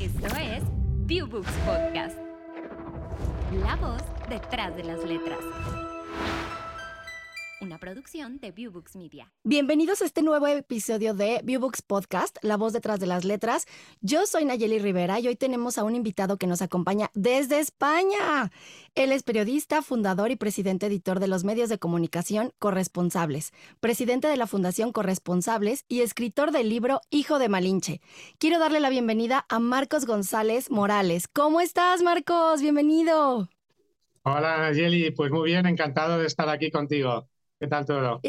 Esto es ViewBooks Podcast. La voz detrás de las letras una producción de Viewbooks Media. Bienvenidos a este nuevo episodio de Viewbooks Podcast, La voz detrás de las letras. Yo soy Nayeli Rivera y hoy tenemos a un invitado que nos acompaña desde España. Él es periodista, fundador y presidente editor de los medios de comunicación Corresponsables, presidente de la Fundación Corresponsables y escritor del libro Hijo de Malinche. Quiero darle la bienvenida a Marcos González Morales. ¿Cómo estás, Marcos? Bienvenido. Hola, Nayeli. Pues muy bien, encantado de estar aquí contigo. ¿Qué tal todo?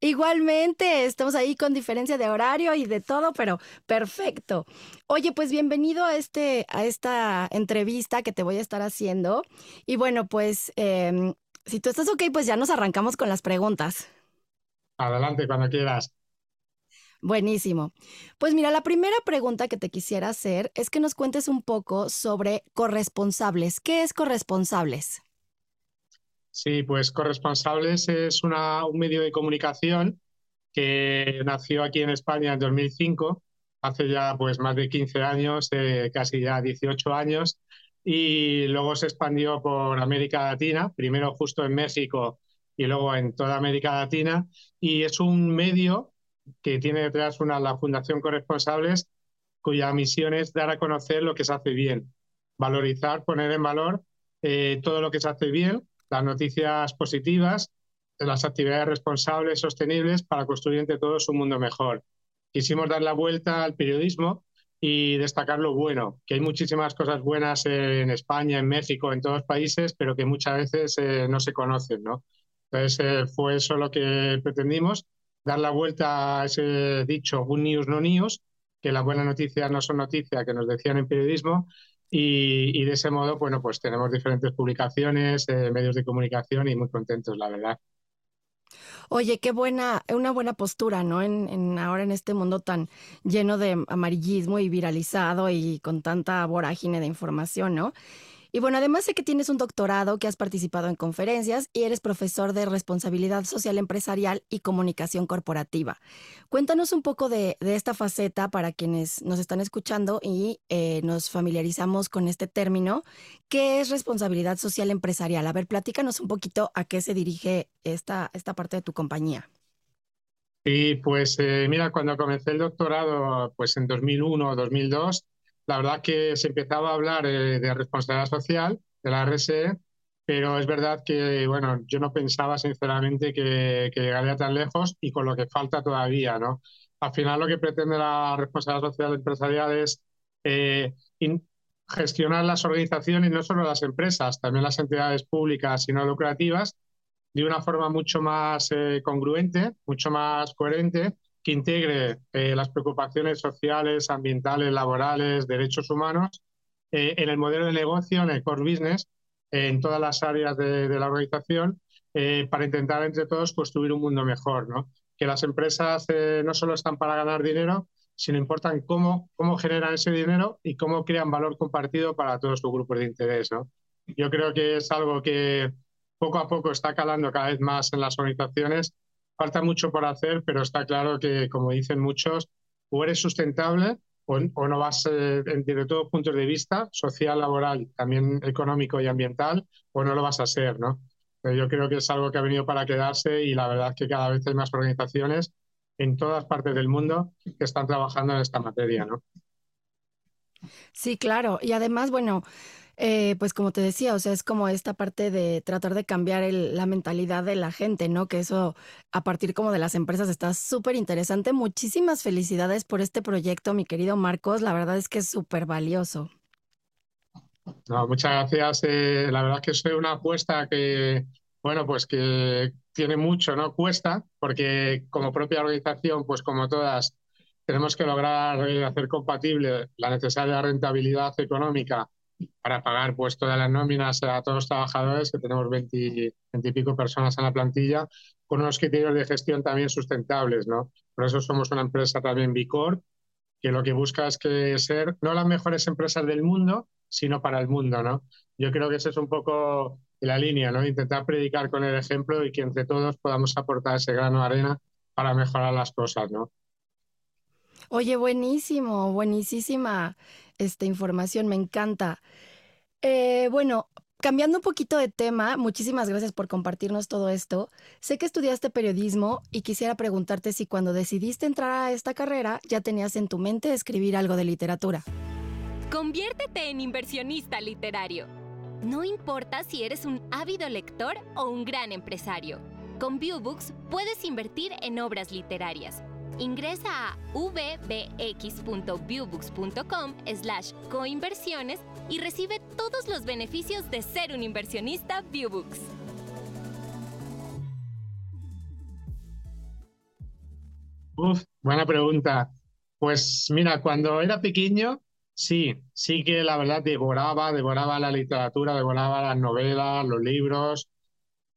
Igualmente, estamos ahí con diferencia de horario y de todo, pero perfecto. Oye, pues bienvenido a, este, a esta entrevista que te voy a estar haciendo. Y bueno, pues em, si tú estás ok, pues ya nos arrancamos con las preguntas. Adelante, cuando quieras. Buenísimo. Pues mira, la primera pregunta que te quisiera hacer es que nos cuentes un poco sobre corresponsables. ¿Qué es corresponsables? Sí, pues Corresponsables es una, un medio de comunicación que nació aquí en España en 2005, hace ya pues más de 15 años, eh, casi ya 18 años, y luego se expandió por América Latina, primero justo en México y luego en toda América Latina, y es un medio que tiene detrás una, la Fundación Corresponsables, cuya misión es dar a conocer lo que se hace bien, valorizar, poner en valor eh, todo lo que se hace bien las noticias positivas, de las actividades responsables, sostenibles, para construir entre todos un mundo mejor. Quisimos dar la vuelta al periodismo y destacar lo bueno, que hay muchísimas cosas buenas en España, en México, en todos los países, pero que muchas veces eh, no se conocen, ¿no? Entonces eh, fue eso lo que pretendimos, dar la vuelta a ese dicho, un news no news, que las buenas noticias no son noticias, que nos decían en periodismo, y, de ese modo, bueno, pues tenemos diferentes publicaciones, eh, medios de comunicación y muy contentos, la verdad. Oye, qué buena, una buena postura, ¿no? En, ahora en este mundo tan lleno de amarillismo y viralizado y con tanta vorágine de información, ¿no? Y bueno, además sé que tienes un doctorado, que has participado en conferencias y eres profesor de responsabilidad social empresarial y comunicación corporativa. Cuéntanos un poco de, esta faceta para quienes nos están escuchando y eh, nos familiarizamos con este término. ¿Qué es responsabilidad social empresarial? A ver, platícanos un poquito a qué se dirige esta, esta parte de tu compañía. Y pues eh, mira, cuando comencé el doctorado, pues en 2001 o 2002, la verdad que se empezaba a hablar eh, de responsabilidad social, de la RSE, pero es verdad que, bueno, yo no pensaba sinceramente que, llegaría tan lejos y con lo que falta todavía, ¿no? Al final lo que pretende la responsabilidad social empresarial es eh, gestionar las organizaciones, no solo las empresas, también las entidades públicas y no lucrativas, de una forma mucho más eh, congruente, mucho más coherente que integre eh, las preocupaciones sociales, ambientales, laborales, derechos humanos eh, en el modelo de negocio, en el core business, en todas las áreas de, la organización, eh, para intentar entre todos construir un mundo mejor. ¿no? Que las empresas no solo están para ganar dinero, sino importan cómo, cómo generan ese dinero y cómo crean valor compartido para todos sus grupos de interés. ¿no? Yo creo que es algo que poco a poco está calando cada vez más en las organizaciones falta mucho por hacer, pero está claro que, como dicen muchos, o eres sustentable o, no vas, eh, desde todos puntos de vista, social, laboral, también económico y ambiental, o no lo vas a ser, ¿no? Yo creo que es algo que ha venido para quedarse y la verdad es que cada vez hay más organizaciones en todas partes del mundo que están trabajando en esta materia, ¿no? Sí, claro. Y además, bueno, eh, pues como te decía, o sea, es como esta parte de tratar de cambiar la mentalidad de la gente, ¿no? Que eso a partir como de las empresas está súper interesante. Muchísimas felicidades por este proyecto, mi querido Marcos. La verdad es que es súper valioso. No, muchas gracias. Eh, la verdad es que es una apuesta que, bueno, pues que tiene mucho, ¿no? Cuesta, porque como propia organización, pues como todas, tenemos que lograr eh, hacer compatible la necesaria rentabilidad económica para pagar pues todas las nóminas a todos los trabajadores, que tenemos 20, y pico personas en la plantilla, con unos criterios de gestión también sustentables, ¿no? Por eso somos una empresa también Bicor, que lo que busca es que ser no las mejores empresas del mundo, sino para el mundo, ¿no? Yo creo que esa es un poco la línea, ¿no? Intentar predicar con el ejemplo y que entre todos podamos aportar ese grano de arena para mejorar las cosas, ¿no? Oye, buenísimo, buenísima esta información, me encanta. Eh, bueno, cambiando un poquito de tema, muchísimas gracias por compartirnos todo esto. Sé que estudiaste periodismo y quisiera preguntarte si cuando decidiste entrar a esta carrera ya tenías en tu mente escribir algo de literatura. Conviértete en inversionista literario. No importa si eres un ávido lector o un gran empresario. Con Viewbooks puedes invertir en obras literarias Ingresa a vbx.viewbooks.com slash coinversiones y recibe todos los beneficios de ser un inversionista Viewbooks. Uf, buena pregunta. Pues mira, cuando era pequeño, sí, sí que la verdad devoraba, devoraba la literatura, devoraba las novelas, los libros,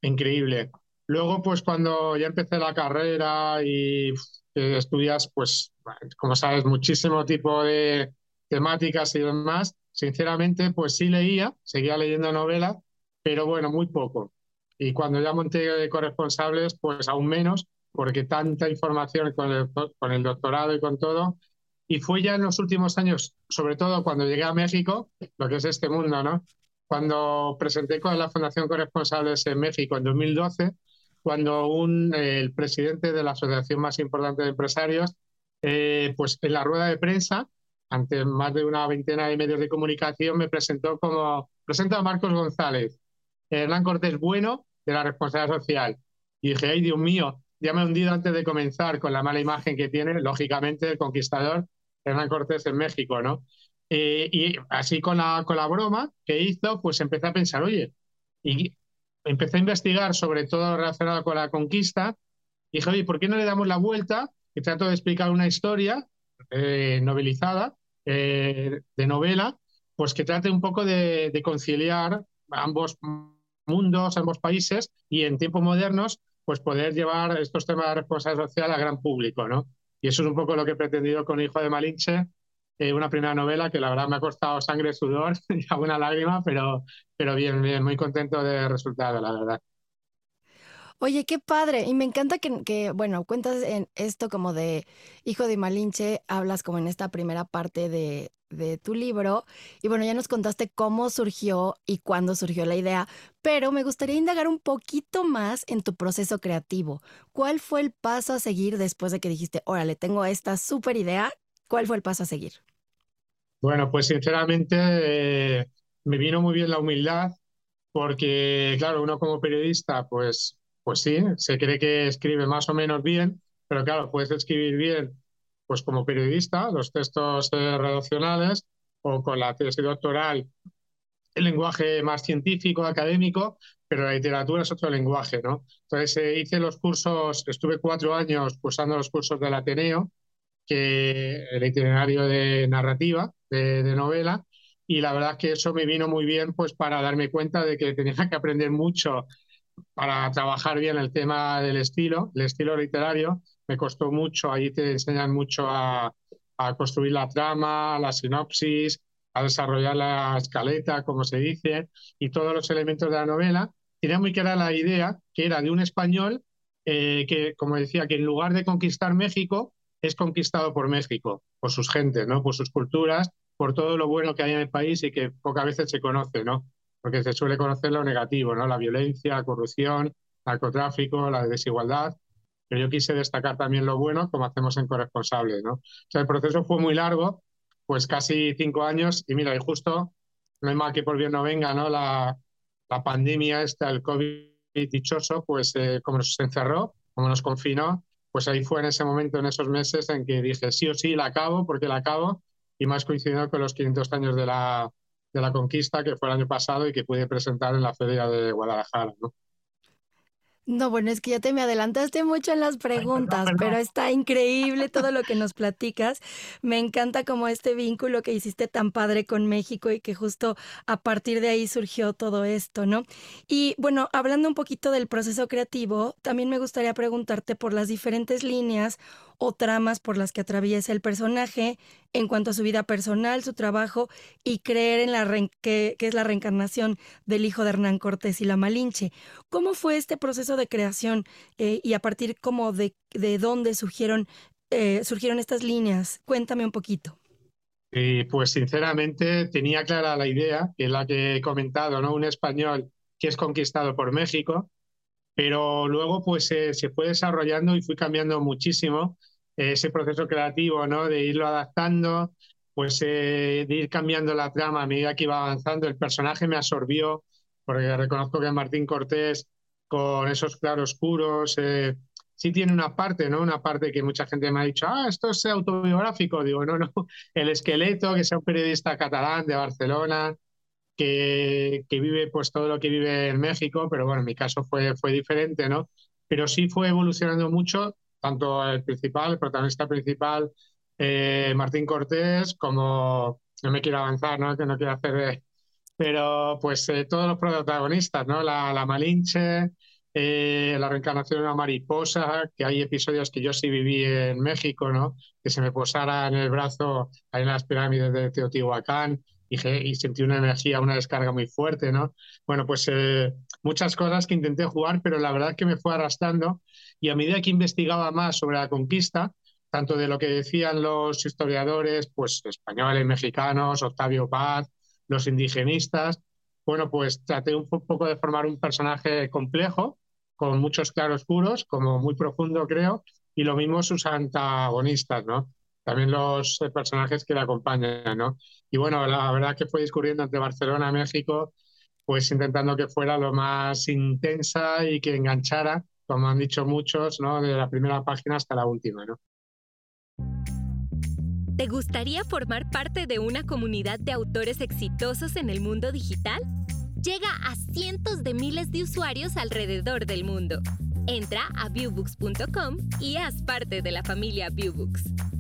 increíble. Luego, pues cuando ya empecé la carrera y estudias, pues, como sabes, muchísimo tipo de temáticas y demás. Sinceramente, pues sí leía, seguía leyendo novelas, pero bueno, muy poco. Y cuando ya monté de corresponsables, pues aún menos, porque tanta información con el, con el doctorado y con todo. Y fue ya en los últimos años, sobre todo cuando llegué a México, lo que es este mundo, ¿no? Cuando presenté con la Fundación Corresponsables en México en 2012, cuando un, el presidente de la asociación más importante de empresarios, eh, pues en la rueda de prensa, ante más de una veintena de medios de comunicación, me presentó como, presenta a Marcos González, Hernán Cortés Bueno, de la responsabilidad social. Y dije, ay Dios mío, ya me he hundido antes de comenzar con la mala imagen que tiene, lógicamente, el conquistador Hernán Cortés en México, ¿no? Eh, y así con la, con la broma que hizo, pues empecé a pensar, oye, ¿y empecé a investigar sobre todo relacionado con la conquista y dije, oye, ¿por qué no le damos la vuelta y trato de explicar una historia eh, novelizada, eh, de novela, pues que trate un poco de, conciliar ambos mundos, ambos países y en tiempos modernos, pues poder llevar estos temas de responsabilidad social al gran público, ¿no? Y eso es un poco lo que he pretendido con Hijo de Malinche, eh, una primera novela que la verdad me ha costado sangre, sudor y alguna lágrima, pero, pero bien, bien, muy contento del resultado, la verdad. Oye, qué padre. Y me encanta que, que, bueno, cuentas en esto como de Hijo de Malinche, hablas como en esta primera parte de, de tu libro. Y bueno, ya nos contaste cómo surgió y cuándo surgió la idea, pero me gustaría indagar un poquito más en tu proceso creativo. ¿Cuál fue el paso a seguir después de que dijiste, órale, tengo esta súper idea? ¿Cuál fue el paso a seguir? Bueno, pues sinceramente eh, me vino muy bien la humildad porque, claro, uno como periodista, pues, pues sí, se cree que escribe más o menos bien, pero claro, puedes escribir bien pues como periodista, los textos eh, redaccionales o con la tesis doctoral, el lenguaje más científico, académico, pero la literatura es otro lenguaje, ¿no? Entonces eh, hice los cursos, estuve cuatro años cursando los cursos del Ateneo, que el itinerario de narrativa, de, novela, y la verdad es que eso me vino muy bien pues para darme cuenta de que tenía que aprender mucho para trabajar bien el tema del estilo, el estilo literario. Me costó mucho, ahí te enseñan mucho a, a construir la trama, la sinopsis, a desarrollar la escaleta, como se dice, y todos los elementos de la novela. Tenía muy clara la idea que era de un español eh, que, como decía, que en lugar de conquistar México, es conquistado por México, por sus gentes, ¿no? por sus culturas, por todo lo bueno que hay en el país y que pocas veces se conoce, ¿no? porque se suele conocer lo negativo, ¿no? la violencia, la corrupción, narcotráfico, la desigualdad, pero yo quise destacar también lo bueno, como hacemos en Corresponsables. ¿no? El proceso fue muy largo, pues casi cinco años, y mira, y justo, no hay mal que por bien no venga, ¿no? La, la pandemia esta, el COVID dichoso, pues eh, como nos encerró, como nos confinó, pues ahí fue en ese momento, en esos meses, en que dije, sí o sí, la acabo, porque la acabo, y más coincidiendo con los 500 años de la, de la conquista, que fue el año pasado y que pude presentar en la Feria de Guadalajara. ¿no? No, bueno, es que ya te me adelantaste mucho en las preguntas, pero está increíble todo lo que nos platicas. Me encanta como este vínculo que hiciste tan padre con México y que justo a partir de ahí surgió todo esto, ¿no? Y bueno, hablando un poquito del proceso creativo, también me gustaría preguntarte por las diferentes líneas o tramas por las que atraviesa el personaje en cuanto a su vida personal, su trabajo y creer en la que, es la reencarnación del hijo de Hernán Cortés y la Malinche. ¿Cómo fue este proceso de creación eh, y a partir como de, de dónde surgieron eh, surgieron estas líneas? Cuéntame un poquito. Y pues sinceramente tenía clara la idea, que es la que he comentado, ¿no? Un español que es conquistado por México, pero luego pues eh, se fue desarrollando y fui cambiando muchísimo ese proceso creativo, ¿no? De irlo adaptando, pues eh, de ir cambiando la trama a medida que iba avanzando. El personaje me absorbió, porque reconozco que Martín Cortés, con esos claroscuros, eh, sí tiene una parte, ¿no? Una parte que mucha gente me ha dicho, ah, esto es autobiográfico. Digo, no, no, el esqueleto, que sea un periodista catalán de Barcelona, que, que vive pues todo lo que vive en México, pero bueno, en mi caso fue, fue diferente, ¿no? Pero sí fue evolucionando mucho, tanto el principal, el protagonista principal, eh, Martín Cortés, como no me quiero avanzar, ¿no? que no quiero hacer, pero pues eh, todos los protagonistas, ¿no? La, la Malinche, eh, la reencarnación de una mariposa, que hay episodios que yo sí viví en México, ¿no? Que se me posara en el brazo ahí en las pirámides de Teotihuacán y, y sentí una energía, una descarga muy fuerte, ¿no? Bueno, pues muchas cosas que intenté jugar, pero la verdad es que me fue arrastrando y a medida que investigaba más sobre la conquista, tanto de lo que decían los historiadores, pues españoles, mexicanos, Octavio Paz, los indigenistas. Bueno, pues traté un poco de formar un personaje complejo, con muchos claroscuros, como muy profundo, creo, y lo mismo sus antagonistas, ¿no? También los eh, personajes que le acompañan, ¿no? Y bueno, la verdad que fue discurriendo entre Barcelona y México, pues intentando que fuera lo más intensa y que enganchara, como han dicho muchos, ¿no? De la primera página hasta la última, ¿no? ¿Te gustaría formar parte de una comunidad de autores exitosos en el mundo digital? Llega a cientos de miles de usuarios alrededor del mundo. Entra a viewbooks.com y haz parte de la familia Viewbooks.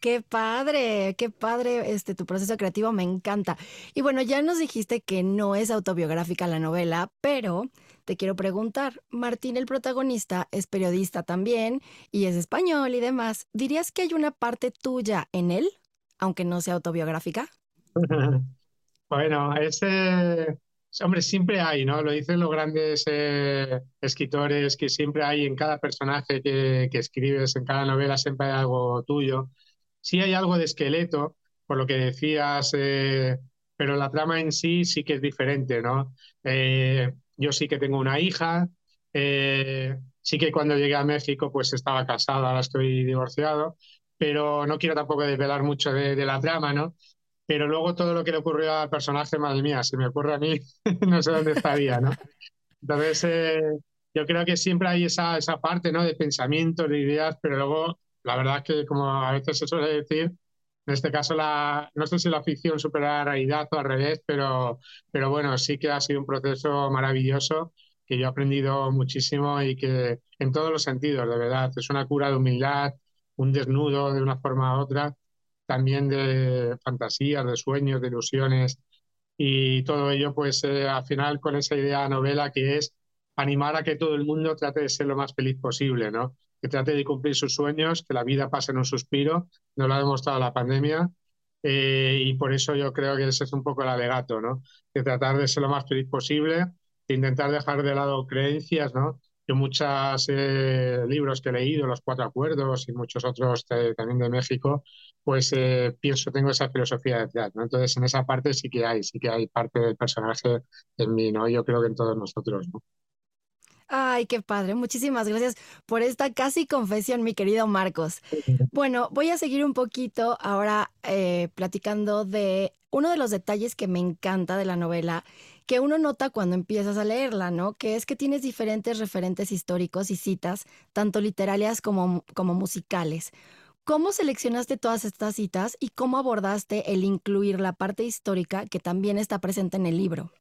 Qué padre, qué padre este tu proceso creativo, me encanta. Y bueno, ya nos dijiste que no es autobiográfica la novela, pero te quiero preguntar, Martín, el protagonista, es periodista también y es español y demás. ¿Dirías que hay una parte tuya en él, aunque no sea autobiográfica? bueno, ese, hombre, siempre hay, ¿no? Lo dicen los grandes eh, escritores, que siempre hay en cada personaje que, escribes, en cada novela, siempre hay algo tuyo. Sí hay algo de esqueleto, por lo que decías, eh, pero la trama en sí sí que es diferente, ¿no? Eh, yo sí que tengo una hija, eh, sí que cuando llegué a México pues estaba casado, ahora estoy divorciado, pero no quiero tampoco desvelar mucho de, la trama, ¿no? Pero luego todo lo que le ocurrió al personaje, madre mía, si me ocurre a mí, no sé dónde estaría, ¿no? Entonces, yo creo que siempre hay esa, esa parte, ¿no? De pensamientos, de ideas, pero luego, la verdad es que, como a veces se suele decir, en este caso, la, no sé si la ficción supera la realidad o al revés, pero, pero bueno, sí que ha sido un proceso maravilloso que yo he aprendido muchísimo y que en todos los sentidos, de verdad, es una cura de humildad, un desnudo de una forma u otra, también de fantasías, de sueños, de ilusiones y todo ello, pues eh, al final con esa idea novela que es animar a que todo el mundo trate de ser lo más feliz posible, ¿no? Que trate de cumplir sus sueños, que la vida pase en un suspiro, nos lo ha demostrado la pandemia, eh, y por eso yo creo que ese es un poco el alegato, ¿no? De tratar de ser lo más feliz posible, de intentar dejar de lado creencias, ¿no? Yo muchos eh, libros que he leído, Los Cuatro Acuerdos y muchos otros también de México, pues eh, pienso, tengo esa filosofía detrás, ¿no? Entonces en esa parte sí que hay, sí que hay parte del personaje en mí, ¿no? Yo creo que en todos nosotros, ¿no? Ay, qué padre. Muchísimas gracias por esta casi confesión, mi querido Marcos. Bueno, voy a seguir un poquito ahora eh, platicando de uno de los detalles que me encanta de la novela, que uno nota cuando empiezas a leerla, ¿no? Que es que tienes diferentes referentes históricos y citas, tanto literarias como, como musicales. ¿Cómo seleccionaste todas estas citas y cómo abordaste el incluir la parte histórica que también está presente en el libro?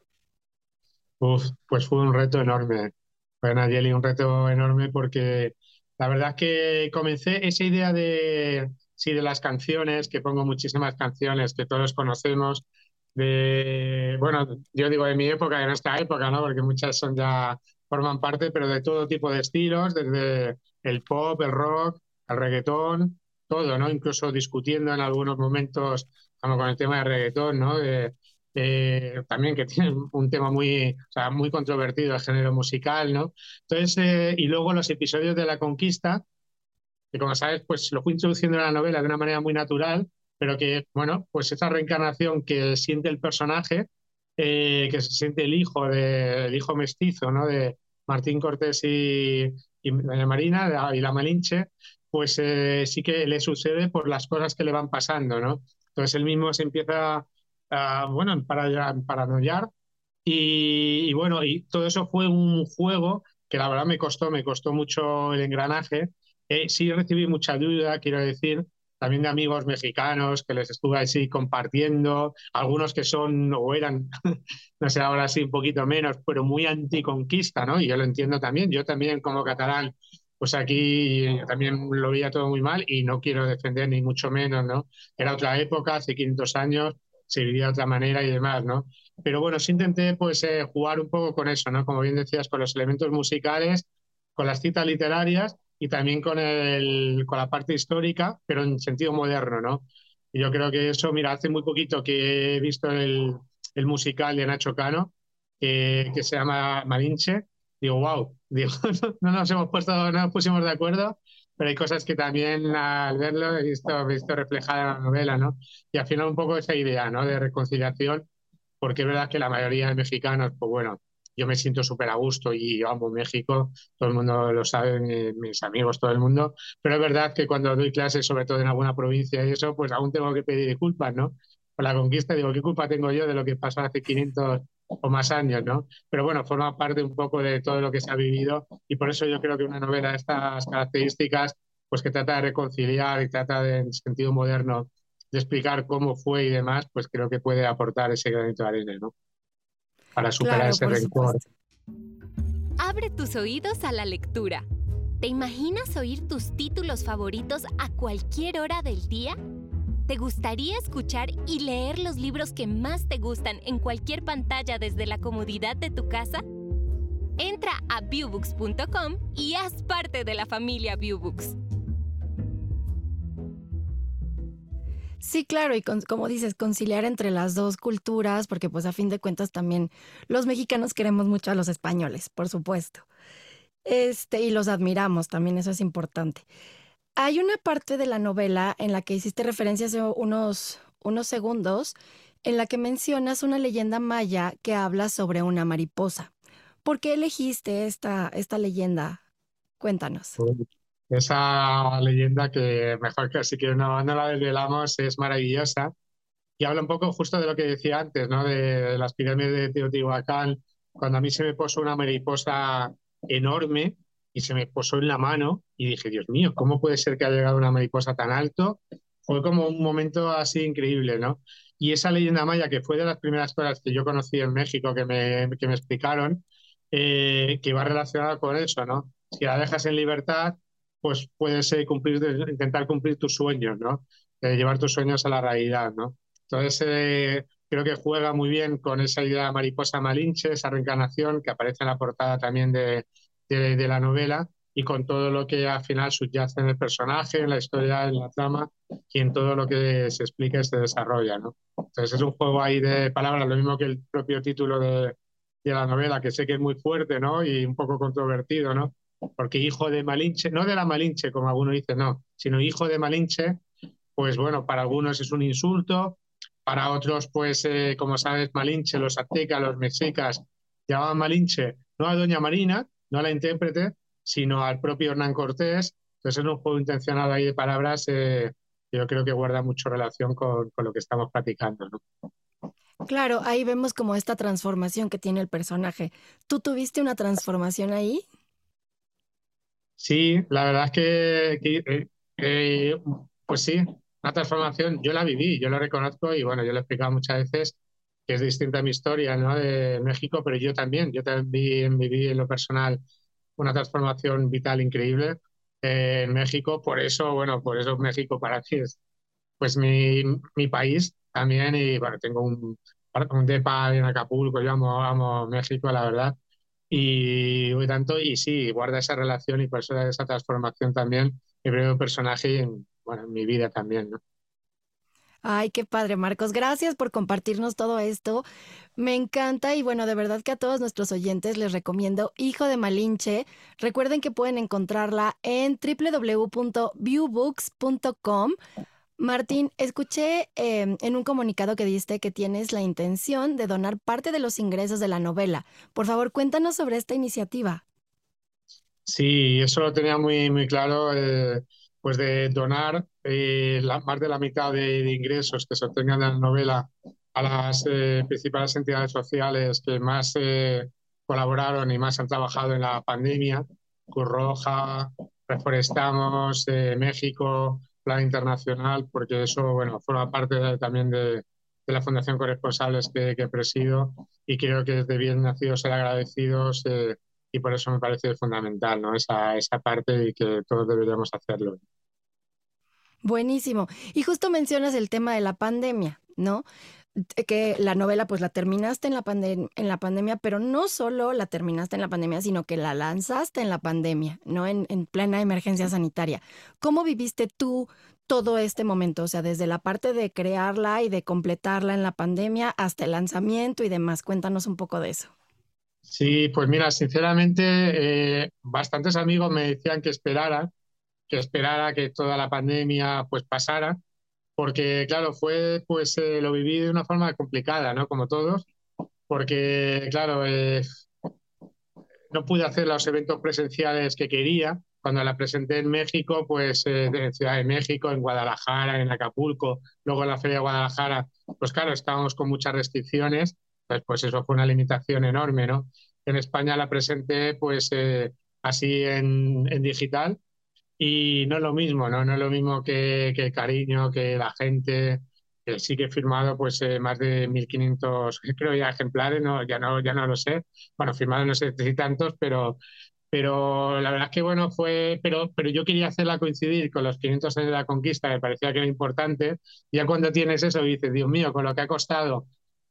Uf, pues fue un reto enorme bueno, Nayeli, un reto enorme porque la verdad es que comencé esa idea de, sí, de las canciones, que pongo muchísimas canciones que todos conocemos, de, bueno, yo digo de mi época, de nuestra época, ¿no? Porque muchas son ya, forman parte, pero de todo tipo de estilos, desde el pop, el rock, el reggaetón, todo, ¿no? Incluso discutiendo en algunos momentos, como con el tema de reggaetón, ¿no? De, eh, también que tiene un tema muy, o sea, muy controvertido, el género musical, ¿no? Entonces, eh, y luego los episodios de la conquista, que como sabes, pues lo fui introduciendo en la novela de una manera muy natural, pero que, bueno, pues esa reencarnación que siente el personaje, eh, que se siente el hijo, de, el hijo mestizo, ¿no? De Martín Cortés y, y Marina y la Malinche, pues sí que le sucede por las cosas que le van pasando, ¿no? Entonces él mismo se empieza uh, bueno, para, paranoiar. Y, y, bueno, y todo eso fue un juego que la verdad me costó, me costó mucho el engranaje. Eh, sí recibí mucha ayuda, quiero decir, también de amigos mexicanos que les estuve así compartiendo, algunos que son o eran, no sé, ahora sí un poquito menos, pero muy anticonquista, ¿no? Y yo lo entiendo también, yo también como catalán, pues aquí también lo veía todo muy mal y no quiero defender ni mucho menos, ¿no? Era otra época, hace 500 años, se vivía de otra manera y demás, ¿no? Pero bueno, sí intenté pues eh, jugar un poco con eso, ¿no? Como bien decías, con los elementos musicales, con las citas literarias y también con, el, con la parte histórica, pero en sentido moderno, ¿no? Y yo creo que eso, mira, hace muy poquito que he visto el, el musical de Nacho Cano, que, que se llama Malinche, digo, wow, digo, no nos hemos puesto, no nos pusimos de acuerdo pero hay cosas que también al verlo he visto, visto reflejada en la novela, ¿no? Y al final un poco esa idea, ¿no? De reconciliación, porque es verdad que la mayoría de mexicanos, pues bueno, yo me siento súper a gusto y yo amo México, todo el mundo lo sabe, mis amigos, todo el mundo, pero es verdad que cuando doy clases, sobre todo en alguna provincia y eso, pues aún tengo que pedir disculpas, ¿no? Por la conquista, digo, ¿qué culpa tengo yo de lo que pasó hace 500 o más años, ¿no? Pero bueno, forma parte un poco de todo lo que se ha vivido y por eso yo creo que una novela de estas características, pues que trata de reconciliar y trata de, en sentido moderno de explicar cómo fue y demás, pues creo que puede aportar ese granito de arena, ¿no? Para superar ese rencor. Abre tus oídos a la lectura. ¿Te imaginas oír tus títulos favoritos a cualquier hora del día? ¿Te gustaría escuchar y leer los libros que más te gustan en cualquier pantalla desde la comodidad de tu casa? Entra a viewbooks.com y haz parte de la familia Viewbooks. Sí, claro, y como dices, conciliar entre las dos culturas, porque pues a fin de cuentas también los mexicanos queremos mucho a los españoles, por supuesto. Este, y los admiramos, también eso es importante. Hay una parte de la novela en la que hiciste referencia hace unos, unos segundos, en la que mencionas una leyenda maya que habla sobre una mariposa. ¿Por qué elegiste esta, esta leyenda? Cuéntanos. Esa leyenda que mejor que si que no, no la desvelamos es maravillosa y habla un poco justo de lo que decía antes, ¿no? De las pirámides de Teotihuacán, cuando a mí se me posó una mariposa enorme y se me posó en la mano y dije, Dios mío, ¿cómo puede ser que haya llegado una mariposa tan alto? Fue como un momento así increíble, ¿no? Y esa leyenda maya, que fue de las primeras cosas que yo conocí en México, que me, que me explicaron, eh, que va relacionada con eso, ¿no? Si la dejas en libertad, pues puedes eh, cumplir, intentar cumplir tus sueños, ¿no? Eh, llevar tus sueños a la realidad, ¿no? Entonces, creo que juega muy bien con esa idea de mariposa malinche, esa reencarnación que aparece en la portada también de, de, la novela y con todo lo que al final subyace en el personaje, en la historia, en la trama y en todo lo que se explica y se desarrolla. ¿no? Entonces es un juego ahí de palabras, lo mismo que el propio título de, de la novela, que sé que es muy fuerte ¿no? y un poco controvertido, ¿no? porque hijo de Malinche, no de la Malinche como algunos dicen, no, sino hijo de Malinche, pues bueno, para algunos es un insulto, para otros, pues eh, como sabes, Malinche, los aztecas, los mexicas, llamaban Malinche no a Doña Marina, no a la intérprete, sino al propio Hernán Cortés. Entonces es un juego intencionado ahí de palabras eh, yo creo que guarda mucho relación con, con lo que estamos platicando. Claro, ahí vemos como esta transformación que tiene el personaje. ¿Tú tuviste una transformación ahí? Sí, la verdad es que, eh, eh, pues sí, una transformación, yo la viví, yo la reconozco y bueno, yo lo he explicado muchas veces que es distinta a mi historia ¿no? de México, pero yo también, yo también viví en lo personal una transformación vital increíble eh, en México, por eso, bueno, por eso México para mí es pues mi, mi país también y bueno, tengo un, un depa en Acapulco, yo amo, amo México, la verdad, y, y tanto, y sí, guarda esa relación y por eso esa transformación también, mi primer personaje en, bueno, en mi vida también, ¿no? Ay, qué padre, Marcos. Gracias por compartirnos todo esto. Me encanta y bueno, de verdad que a todos nuestros oyentes les recomiendo Hijo de Malinche. Recuerden que pueden encontrarla en www.viewbooks.com. Martín, escuché em, en un comunicado que diste que tienes la intención de donar parte de los ingresos de la novela. Por favor, cuéntanos sobre esta iniciativa. Sí, eso lo tenía muy, muy claro. Eh, pues de donar eh, más de la mitad de, ingresos que se obtengan de la novela a las eh, principales entidades sociales que más eh, colaboraron y más han trabajado en la pandemia, Cruz Roja, Reforestamos, México, Plan Internacional, porque eso bueno, forma parte también de, la Fundación Corresponsables que, que, presido y creo que desde bien nacidos ser agradecidos y por eso me parece fundamental ¿no? esa, esa parte y que todos deberíamos hacerlo. Buenísimo. Y justo mencionas el tema de la pandemia, ¿no? que la novela pues la terminaste en la, en la pandemia, pero no solo la terminaste en la pandemia, sino que la lanzaste en la pandemia, ¿no? En, en, plena emergencia sanitaria. ¿Cómo viviste tú todo este momento? O sea, desde la parte de crearla y de completarla en la pandemia hasta el lanzamiento y demás. Cuéntanos un poco de eso. Sí, pues mira, sinceramente, eh, bastantes amigos me decían que esperara, que esperara que toda la pandemia pues pasara, porque claro, fue pues eh, lo viví de una forma complicada, ¿no? Como todos, porque claro, eh, no pude hacer los eventos presenciales que quería. Cuando la presenté en México, pues eh, en Ciudad de México, en Guadalajara, en Acapulco, luego en la Feria de Guadalajara, pues claro, estábamos con muchas restricciones, pues, pues eso fue una limitación enorme, ¿no? En España la presenté pues así en, en digital y no es lo mismo, ¿no? No es lo mismo que, que cariño, que la gente, que sí que he firmado pues eh, más de 1.500, creo ya ejemplares, no, ya, no, ya no lo sé. Bueno, firmado no sé si tantos, pero, pero la verdad es que bueno, fue, pero, pero yo quería hacerla coincidir con los 500 años de la conquista, me parecía que era importante. Ya cuando tienes eso dices, Dios mío, con lo que ha costado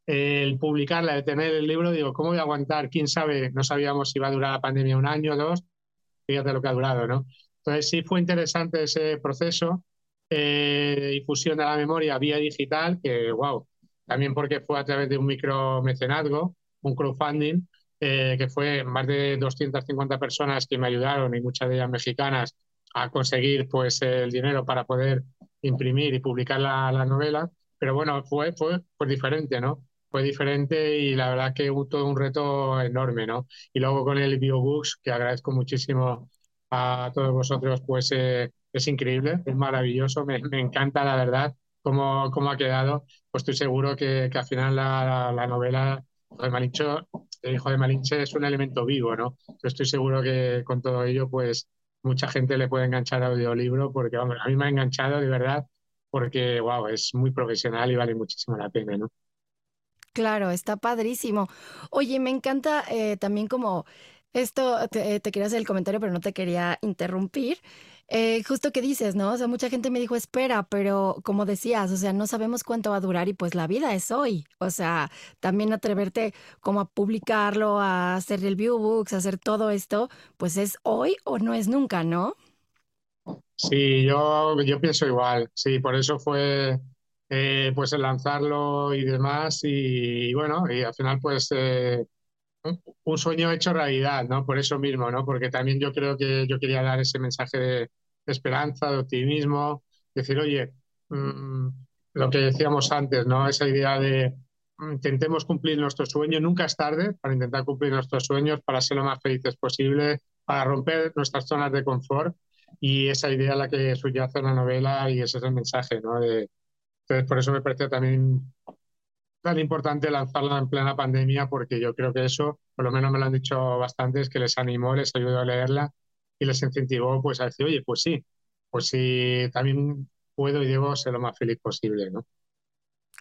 el publicarla, el tener el libro, digo, ¿cómo voy a aguantar? ¿Quién sabe? No sabíamos si iba a durar la pandemia un año o dos. Fíjate lo que ha durado, ¿no? Entonces sí fue interesante ese proceso eh, de difusión de la memoria vía digital, que wow, también porque fue a través de un micromecenazgo, un crowdfunding, eh, que fue más de 250 personas que me ayudaron y muchas de ellas mexicanas a conseguir pues el dinero para poder imprimir y publicar la, novela. Pero bueno, fue, fue pues, diferente, ¿no? Fue diferente y la verdad que hubo todo un reto enorme, ¿no? Y luego con el BioBooks, que agradezco muchísimo a todos vosotros, pues eh, es increíble, es maravilloso, me, encanta la verdad cómo, cómo, ha quedado. Pues estoy seguro que, que al final la, la, novela de Malinche, el hijo de Malinche es un elemento vivo, ¿no? Yo estoy seguro que con todo ello, pues mucha gente le puede enganchar al audiolibro, porque vamos, a mí me ha enganchado de verdad, porque wow, es muy profesional y vale muchísimo la pena, ¿no? Claro, está padrísimo. Oye, me encanta eh, también como esto, te, quería hacer el comentario, pero no te quería interrumpir. Eh, justo que dices, ¿no? O sea, mucha gente me dijo, espera, pero como decías, o sea, no sabemos cuánto va a durar y pues la vida es hoy. O sea, también atreverte como a publicarlo, a hacer el viewbooks, a hacer todo esto, pues es hoy o no es nunca, ¿no? Sí, yo, yo pienso igual. Sí, por eso fue eh, pues el lanzarlo y demás. Y, bueno, y al final pues... Eh, un sueño hecho realidad, ¿no? Por eso mismo, ¿no? Porque también yo creo que yo quería dar ese mensaje de esperanza, de optimismo, decir, oye, mm, lo que decíamos antes, ¿no? Esa idea de mm, intentemos cumplir nuestro sueño, nunca es tarde para intentar cumplir nuestros sueños, para ser lo más felices posible, para romper nuestras zonas de confort y esa idea es la que subyace en la novela y ese es el mensaje, ¿no? De, entonces, por eso me parece también tan importante lanzarla en plena pandemia porque yo creo que eso, por lo menos me lo han dicho bastantes, que les animó, les ayudó a leerla y les incentivó pues a decir, oye, pues sí, pues sí, también puedo y debo ser lo más feliz posible, ¿no?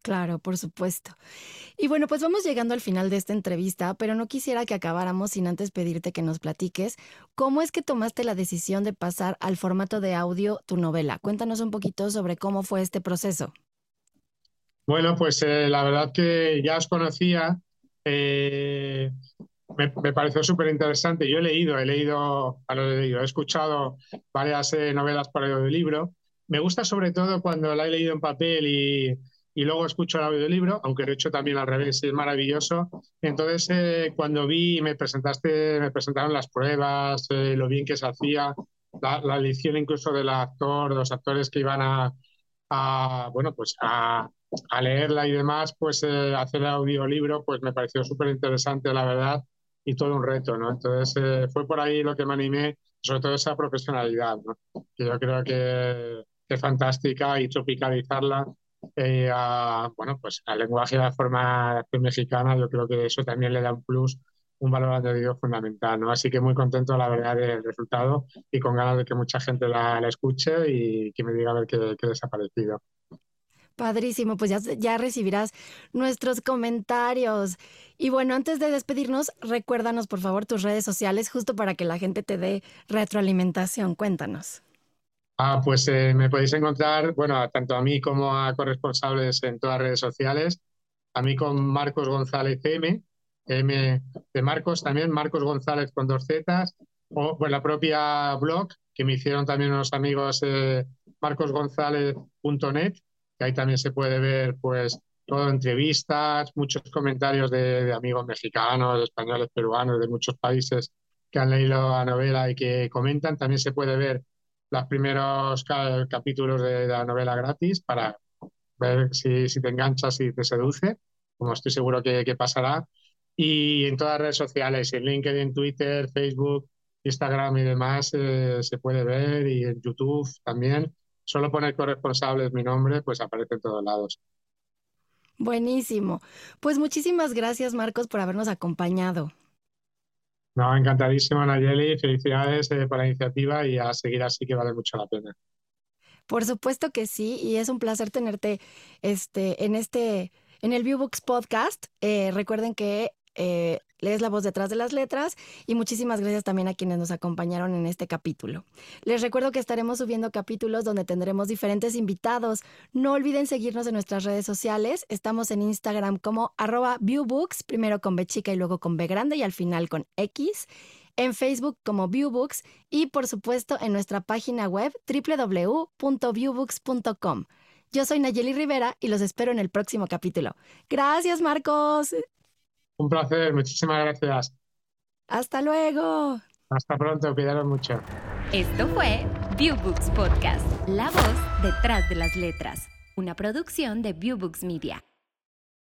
Claro, por supuesto. Y bueno, pues vamos llegando al final de esta entrevista, pero no quisiera que acabáramos sin antes pedirte que nos platiques cómo es que tomaste la decisión de pasar al formato de audio tu novela. Cuéntanos un poquito sobre cómo fue este proceso. Bueno, pues eh, la verdad que ya os conocía, eh, me, pareció súper interesante. Yo he leído, he leído, he leído, he escuchado varias eh, novelas por el libro me gusta sobre todo cuando la he leído en papel y, y luego escucho el audiolibro, aunque lo he hecho también al revés, es maravilloso. Entonces, eh, cuando vi, me presentaste, me presentaron las pruebas, lo bien que se hacía, la, la edición incluso del actor, los actores que iban a, a bueno, pues a, a, leerla y demás, pues eh, hacer el audiolibro, pues me pareció súper interesante, la verdad, y todo un reto, ¿no? Entonces, eh, fue por ahí lo que me animé, sobre todo esa profesionalidad, ¿no? Que yo creo que, que es fantástica y tropicalizarla eh, a, bueno, pues al lenguaje de la forma mexicana, yo creo que eso también le da un plus, un valor añadido fundamental, ¿no? Así que muy contento, la verdad, del resultado y con ganas de que mucha gente la, la escuche y que me diga a ver qué, qué desaparecido. Padrísimo, pues ya, ya recibirás nuestros comentarios. Y bueno, antes de despedirnos, recuérdanos por favor tus redes sociales justo para que la gente te dé retroalimentación. Cuéntanos. Ah, pues eh, me podéis encontrar, bueno, tanto a mí como a corresponsables en todas las redes sociales. A mí con Marcos González M, M de Marcos también, Marcos González con dos Z, o pues la propia blog que me hicieron también unos amigos eh, marcosgonzalez.net, que ahí también se puede ver pues todo entrevistas, muchos comentarios de, de amigos mexicanos, españoles, peruanos, de muchos países que han leído la novela y que comentan. También se puede ver los primeros capítulos de, la novela gratis para ver si, si, te enganchas y te seduce, como estoy seguro que, que, pasará. Y en todas las redes sociales, en LinkedIn, Twitter, Facebook, Instagram y demás, eh, se puede ver y en YouTube también. Solo poner corresponsables mi nombre, pues aparece en todos lados. Buenísimo. Pues muchísimas gracias, Marcos, por habernos acompañado. No, encantadísimo, Nayeli. Felicidades eh, por la iniciativa y a seguir así que vale mucho la pena. Por supuesto que sí, y es un placer tenerte este, en este, en el Viewbooks Podcast. Eh, recuerden que eh, lees la voz detrás de las letras y muchísimas gracias también a quienes nos acompañaron en este capítulo. Les recuerdo que estaremos subiendo capítulos donde tendremos diferentes invitados. No olviden seguirnos en nuestras redes sociales. Estamos en Instagram como arroba viewbooks, primero con B chica y luego con B grande y al final con X. En Facebook como Viewbooks y por supuesto en nuestra página web www.viewbooks.com. Yo soy Nayeli Rivera y los espero en el próximo capítulo. Gracias, Marcos. Un placer, muchísimas gracias. Hasta luego. Hasta pronto, cuidaros mucho. Esto fue Viewbooks Podcast, la voz detrás de las letras, una producción de Viewbooks Media.